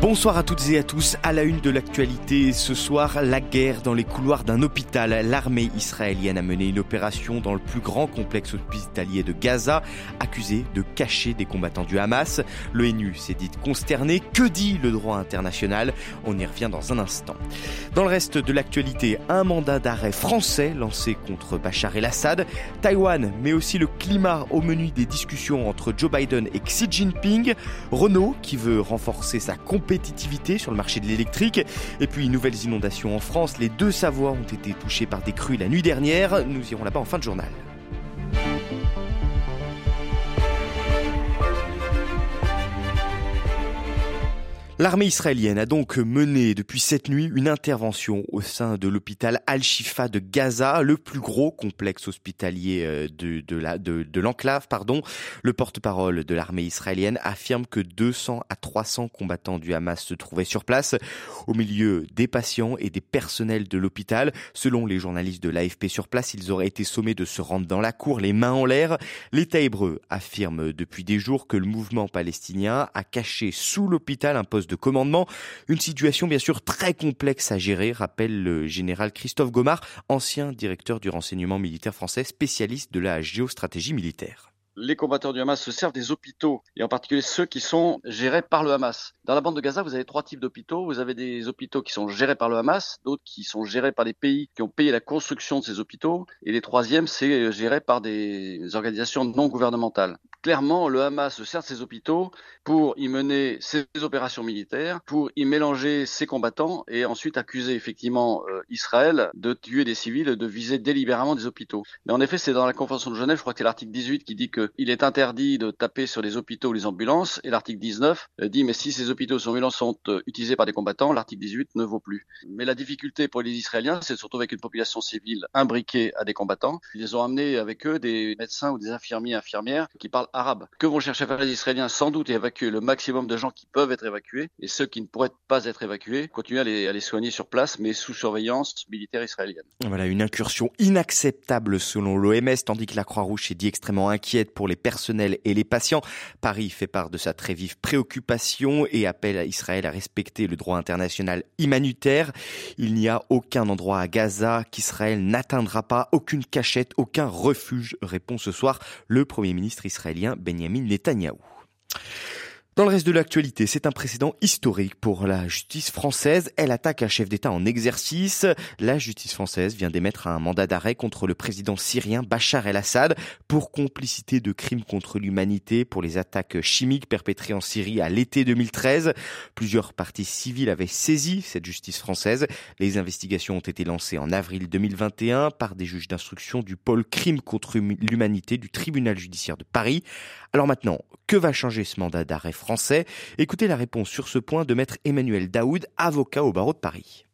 Bonsoir à toutes et à tous. À la une de l'actualité ce soir, la guerre dans les couloirs d'un hôpital. L'armée israélienne a mené une opération dans le plus grand complexe hospitalier de Gaza, accusé de cacher des combattants du Hamas. L'ONU s'est dit consterné. Que dit le droit international? On y revient dans un instant. Dans le reste de l'actualité, un mandat d'arrêt français lancé contre Bachar el-Assad. Taïwan, mais aussi le climat au menu des discussions entre Joe Biden et Xi Jinping. Renault qui veut renforcer sa compétence compétitivité sur le marché de l'électrique. Et puis, nouvelles inondations en France. Les deux Savoies ont été touchés par des crues la nuit dernière. Nous irons là-bas en fin de journal. L'armée israélienne a donc mené depuis cette nuit une intervention au sein de l'hôpital Al-Shifa de Gaza, le plus gros complexe hospitalier euh, de, de, la, de, de l'enclave. Pardon. Le porte-parole de l'armée israélienne affirme que 200 à 300 combattants du Hamas se trouvaient sur place, au milieu des patients et des personnels de l'hôpital. Selon les journalistes de l'AFP sur place, ils auraient été sommés de se rendre dans la cour, les mains en l'air. L'État hébreu affirme depuis des jours que le mouvement palestinien a caché sous l'hôpital un poste de commandement. Une situation bien sûr très complexe à gérer, rappelle le général Christophe Gomard, ancien directeur du renseignement militaire français, spécialiste de la géostratégie militaire les combattants du Hamas se servent des hôpitaux, et en particulier ceux qui sont gérés par le Hamas. Dans la bande de Gaza, vous avez trois types d'hôpitaux. Vous avez des hôpitaux qui sont gérés par le Hamas, d'autres qui sont gérés par des pays qui ont payé la construction de ces hôpitaux, et les troisièmes, c'est géré par des organisations non gouvernementales clairement, le Hamas se sert de ses hôpitaux pour y mener ses opérations militaires, pour y mélanger ses combattants et ensuite accuser effectivement euh, Israël de tuer des civils, de viser délibérément des hôpitaux. Mais en effet, c'est dans la Convention de Genève, je crois que c'est l'article 18 qui dit qu'il est interdit de taper sur les hôpitaux ou les ambulances, et l'article 19 euh, dit mais si ces hôpitaux ou ces ambulances sont euh, utilisés par des combattants, l'article 18 ne vaut plus. Mais la difficulté pour les Israéliens, c'est surtout avec une population civile imbriquée à des combattants. Ils ont amené avec eux des médecins ou des infirmiers, infirmières qui parlent arabe. Que vont chercher à faire les Israéliens Sans doute évacuer le maximum de gens qui peuvent être évacués et ceux qui ne pourraient pas être évacués, continuer à les, à les soigner sur place, mais sous surveillance militaire israélienne. Voilà, une incursion inacceptable selon l'OMS, tandis que la Croix-Rouge est dit extrêmement inquiète pour les personnels et les patients. Paris fait part de sa très vive préoccupation et appelle à Israël à respecter le droit international humanitaire. Il n'y a aucun endroit à Gaza qu'Israël n'atteindra pas, aucune cachette, aucun refuge, répond ce soir le Premier ministre israélien Benjamin Netanyahou. Dans le reste de l'actualité, c'est un précédent historique pour la justice française. Elle attaque un chef d'État en exercice. La justice française vient d'émettre un mandat d'arrêt contre le président syrien Bachar el-Assad pour complicité de crimes contre l'humanité pour les attaques chimiques perpétrées en Syrie à l'été 2013. Plusieurs parties civiles avaient saisi cette justice française. Les investigations ont été lancées en avril 2021 par des juges d'instruction du pôle crimes contre l'humanité du tribunal judiciaire de Paris. Alors maintenant, que va changer ce mandat d'arrêt français? Écoutez la réponse sur ce point de maître Emmanuel Daoud, avocat au barreau de Paris.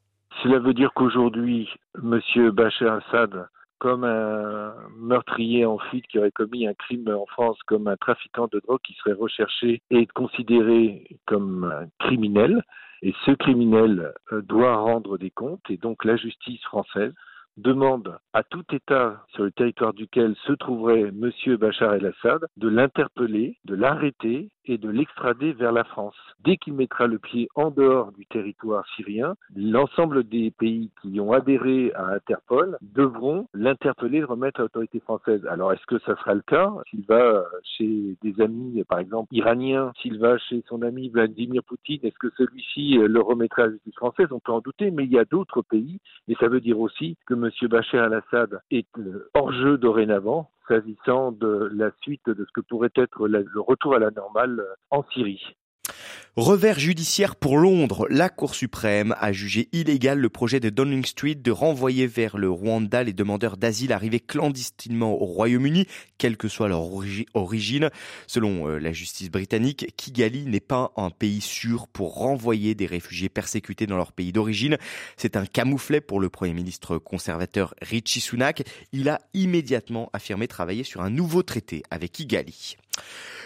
Cela veut dire qu'aujourd'hui, M. Bachar Assad, comme un meurtrier en fuite qui aurait commis un crime en France, comme un trafiquant de drogue qui serait recherché et considéré comme un criminel. Et ce criminel euh, doit rendre des comptes et donc la justice française demande à tout État sur le territoire duquel se trouverait M. Bachar el-Assad de l'interpeller, de l'arrêter et de l'extrader vers la France. Dès qu'il mettra le pied en dehors du territoire syrien, l'ensemble des pays qui ont adhéré à Interpol devront l'interpeller le remettre à l'autorité française. Alors est-ce que ça sera le cas? S'il va chez des amis, par exemple, iraniens, s'il va chez son ami Vladimir Poutine, est-ce que celui-ci le remettra à la justice française? On peut en douter, mais il y a d'autres pays, et ça veut dire aussi que M. Bachar al-Assad est hors jeu dorénavant s'agissant de la suite de ce que pourrait être le retour à la normale en Syrie. Revers judiciaire pour Londres, la Cour suprême a jugé illégal le projet de Downing Street de renvoyer vers le Rwanda les demandeurs d'asile arrivés clandestinement au Royaume-Uni, quelle que soit leur origine. Selon euh, la justice britannique, Kigali n'est pas un pays sûr pour renvoyer des réfugiés persécutés dans leur pays d'origine. C'est un camouflet pour le Premier ministre conservateur Richie Sunak. Il a immédiatement affirmé travailler sur un nouveau traité avec Kigali.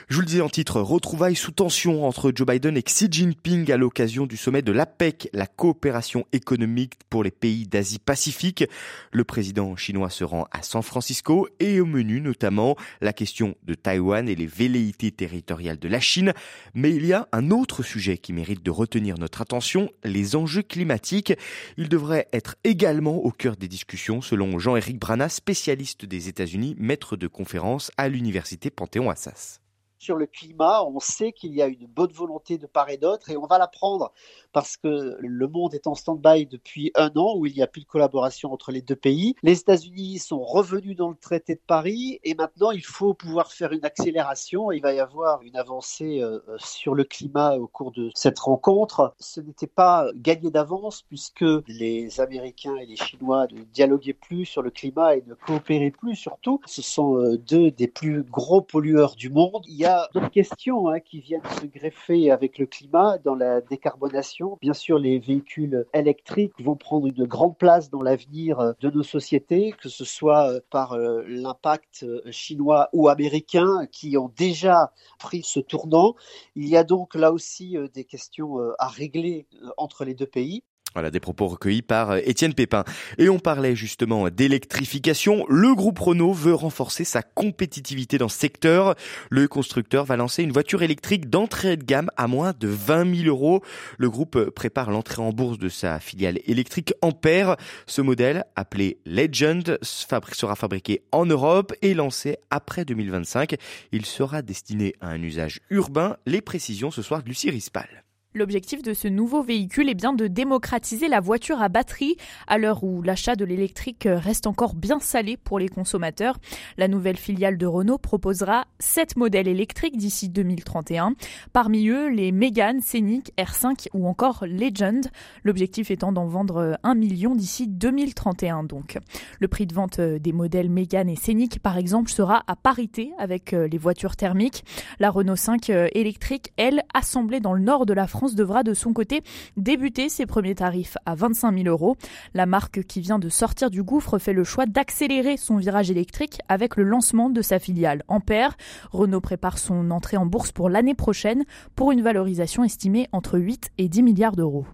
Je vous le disais en titre, retrouvailles sous tension entre Joe Biden et Xi Jinping à l'occasion du sommet de l'APEC, la coopération économique pour les pays d'Asie-Pacifique. Le président chinois se rend à San Francisco et au menu notamment la question de Taïwan et les velléités territoriales de la Chine. Mais il y a un autre sujet qui mérite de retenir notre attention, les enjeux climatiques. Ils devraient être également au cœur des discussions selon Jean-Éric Brana, spécialiste des États-Unis, maître de conférence à l'université Panthéon-Assas sur le climat, on sait qu'il y a une bonne volonté de part et d'autre et on va la prendre parce que le monde est en stand-by depuis un an où il n'y a plus de collaboration entre les deux pays. Les États-Unis sont revenus dans le traité de Paris et maintenant il faut pouvoir faire une accélération. Il va y avoir une avancée euh, sur le climat au cours de cette rencontre. Ce n'était pas gagné d'avance puisque les Américains et les Chinois ne dialoguaient plus sur le climat et ne coopéraient plus surtout. Ce sont euh, deux des plus gros pollueurs du monde. D'autres questions hein, qui viennent se greffer avec le climat dans la décarbonation. Bien sûr, les véhicules électriques vont prendre une grande place dans l'avenir euh, de nos sociétés, que ce soit euh, par euh, l'impact chinois ou américain qui ont déjà pris ce tournant. Il y a donc là aussi des questions à régler entre les deux pays. Voilà des propos recueillis par euh, Étienne Pépin. Et on parlait justement d'électrification. Le groupe Renault veut renforcer sa compétitivité dans ce secteur. Le constructeur va lancer une voiture électrique d'entrée de gamme à moins de 20 000 euros. Le groupe prépare l'entrée en bourse de sa filiale électrique Ampère. Ce modèle, appelé Legend, sera fabriqué en Europe et lancé après 2025. Il sera destiné à un usage urbain. Les précisions ce soir de Lucie Rispal. L'objectif de ce nouveau véhicule est bien de démocratiser la voiture à batterie à l'heure où l'achat de l'électrique reste encore bien salé pour les consommateurs. La nouvelle filiale de Renault proposera 7 modèles électriques d'ici 2031. Parmi eux, les Mégane, Scénic, R5 ou encore Legend. L'objectif étant d'en vendre 1 million d'ici 2031 donc. Le prix de vente des modèles Mégane et Scénic par exemple sera à parité avec les voitures thermiques. La Renault 5 électrique, elle, assemblée dans le nord de la France, Devra de son côté débuter ses premiers tarifs à 25 000 euros. La marque qui vient de sortir du gouffre fait le choix d'accélérer son virage électrique avec le lancement de sa filiale Ampère. Renault prépare son entrée en bourse pour l'année prochaine pour une valorisation estimée entre 8 et 10 milliards d'euros.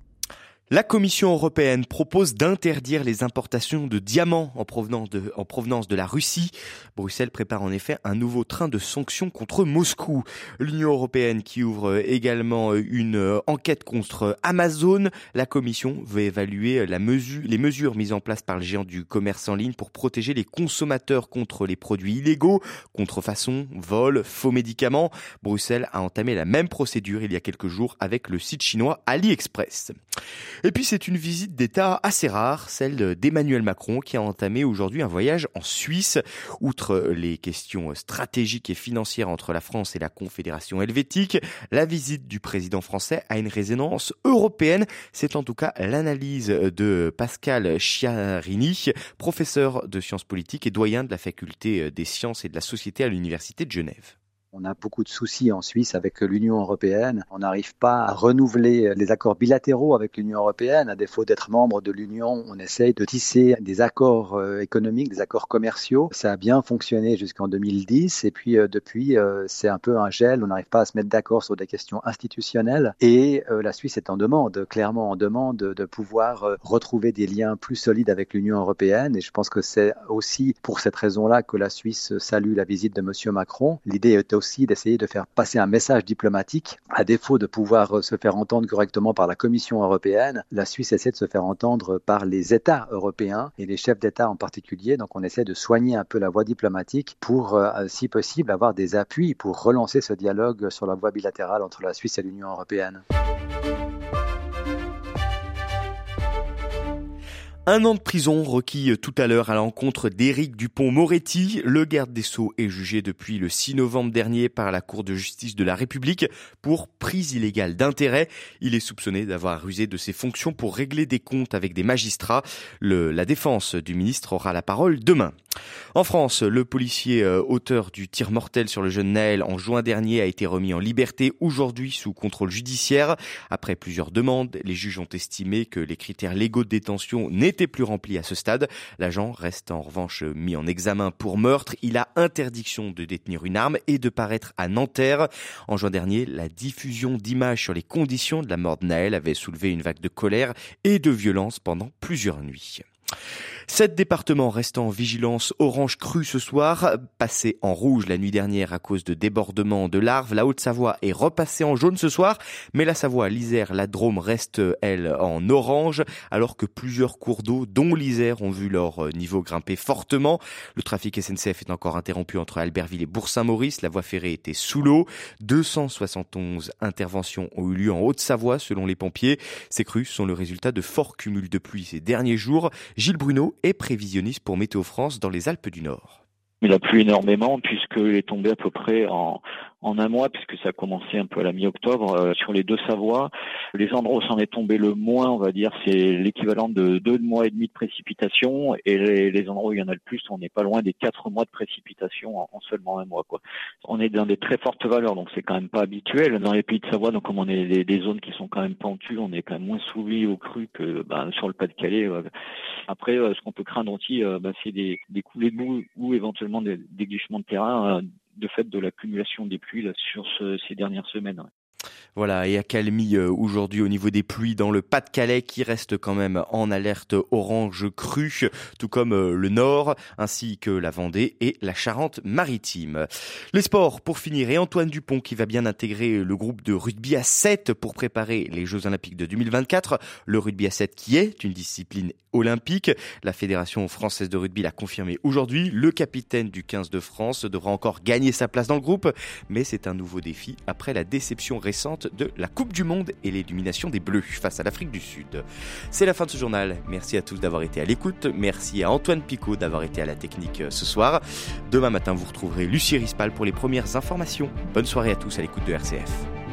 La Commission européenne propose d'interdire les importations de diamants en provenance de, en provenance de la Russie. Bruxelles prépare en effet un nouveau train de sanctions contre Moscou. L'Union européenne qui ouvre également une enquête contre Amazon. La Commission veut évaluer la mesure, les mesures mises en place par le géant du commerce en ligne pour protéger les consommateurs contre les produits illégaux, contrefaçon, vol, faux médicaments. Bruxelles a entamé la même procédure il y a quelques jours avec le site chinois AliExpress. Et puis c'est une visite d'État assez rare, celle d'Emmanuel Macron qui a entamé aujourd'hui un voyage en Suisse. Outre les questions stratégiques et financières entre la France et la Confédération helvétique, la visite du président français a une résonance européenne. C'est en tout cas l'analyse de Pascal Chiarini, professeur de sciences politiques et doyen de la faculté des sciences et de la société à l'Université de Genève. On a beaucoup de soucis en Suisse avec l'Union européenne. On n'arrive pas à renouveler les accords bilatéraux avec l'Union européenne. À défaut d'être membre de l'Union, on essaye de tisser des accords euh, économiques, des accords commerciaux. Ça a bien fonctionné jusqu'en 2010. Et puis euh, depuis, euh, c'est un peu un gel. On n'arrive pas à se mettre d'accord sur des questions institutionnelles. Et la Suisse est en demande, clairement en demande de pouvoir retrouver des liens plus solides avec l'Union européenne. Et je pense que c'est aussi pour cette raison-là que la Suisse salue la visite de M. Macron. L'idée était d'essayer de faire passer un message diplomatique. À défaut de pouvoir euh, se faire entendre correctement par la Commission européenne, la Suisse essaie de se faire entendre par les États européens et les chefs d'État en particulier. Donc on essaie de soigner un peu la voie diplomatique pour, euh, si possible, avoir des appuis pour relancer ce dialogue sur la voie bilatérale entre la Suisse et l'Union européenne. Un an de prison requis tout à l'heure à l'encontre d'Éric Dupont-Moretti. Le garde des Sceaux est jugé depuis le 6 novembre dernier par la Cour de justice de la République pour prise illégale d'intérêt. Il est soupçonné d'avoir usé de ses fonctions pour régler des comptes avec des magistrats. Le, la défense du ministre aura la parole demain. En France, le policier euh, auteur du tir mortel sur le jeune Naël en juin dernier a été remis en liberté aujourd'hui sous contrôle judiciaire. Après plusieurs demandes, les juges ont estimé que les critères légaux de détention n'étaient n'était plus rempli à ce stade. L'agent reste en revanche mis en examen pour meurtre. Il a interdiction de détenir une arme et de paraître à Nanterre. En juin dernier, la diffusion d'images sur les conditions de la mort de Naël avait soulevé une vague de colère et de violence pendant plusieurs nuits. Sept départements restent en vigilance orange crue ce soir, passé en rouge la nuit dernière à cause de débordements de larves. La Haute-Savoie est repassée en jaune ce soir, mais la Savoie, l'Isère, la Drôme restent, elles, en orange, alors que plusieurs cours d'eau, dont l'Isère, ont vu leur niveau grimper fortement. Le trafic SNCF est encore interrompu entre Albertville et Bourg-Saint-Maurice. La voie ferrée était sous l'eau. 271 interventions ont eu lieu en Haute-Savoie, selon les pompiers. Ces crues sont le résultat de forts cumuls de pluie ces derniers jours. Gilles Bruno et prévisionniste pour Météo France dans les Alpes du Nord. Il a plu énormément puisqu'il est tombé à peu près en, en un mois, puisque ça a commencé un peu à la mi-octobre, euh, sur les deux Savoies. Les endroits où s'en est tombé le moins, on va dire, c'est l'équivalent de deux mois et demi de précipitation, et les, endroits où il y en a le plus, on n'est pas loin des quatre mois de précipitation en, seulement un mois. Quoi. On est dans des très fortes valeurs, donc c'est quand même pas habituel. Dans les pays de Savoie, donc comme on est des, zones qui sont quand même pentues, on est quand même moins soumis au cru que bah, sur le Pas-de-Calais. Après, euh, ce qu'on peut craindre aussi, euh, bah, c'est des, des coulées de boue ou éventuellement des, des glissements de terrain de fait de l'accumulation des pluies là, sur ces dernières semaines. Voilà, et accalmie euh, aujourd'hui au niveau des pluies dans le Pas-de-Calais qui reste quand même en alerte orange crue, tout comme euh, le Nord, ainsi que la Vendée et la Charente-Maritime. Les sports pour finir, et Antoine Dupont qui va bien intégrer le groupe de rugby à 7 pour préparer les Jeux Olympiques de 2024. Le rugby à 7 qui est une discipline olympique. La Fédération française de rugby l'a confirmé aujourd'hui. Le capitaine du 15 de France devra encore gagner sa place dans le groupe, mais c'est un nouveau défi après la déception récente de la Coupe du Monde et l'élimination des Bleus face à l'Afrique du Sud. C'est la fin de ce journal. Merci à tous d'avoir été à l'écoute. Merci à Antoine Picot d'avoir été à la technique euh, ce soir. Demain matin, vous retrouverez Lucie Rispal pour les premières informations. Bonne soirée à tous à l'écoute de RCF.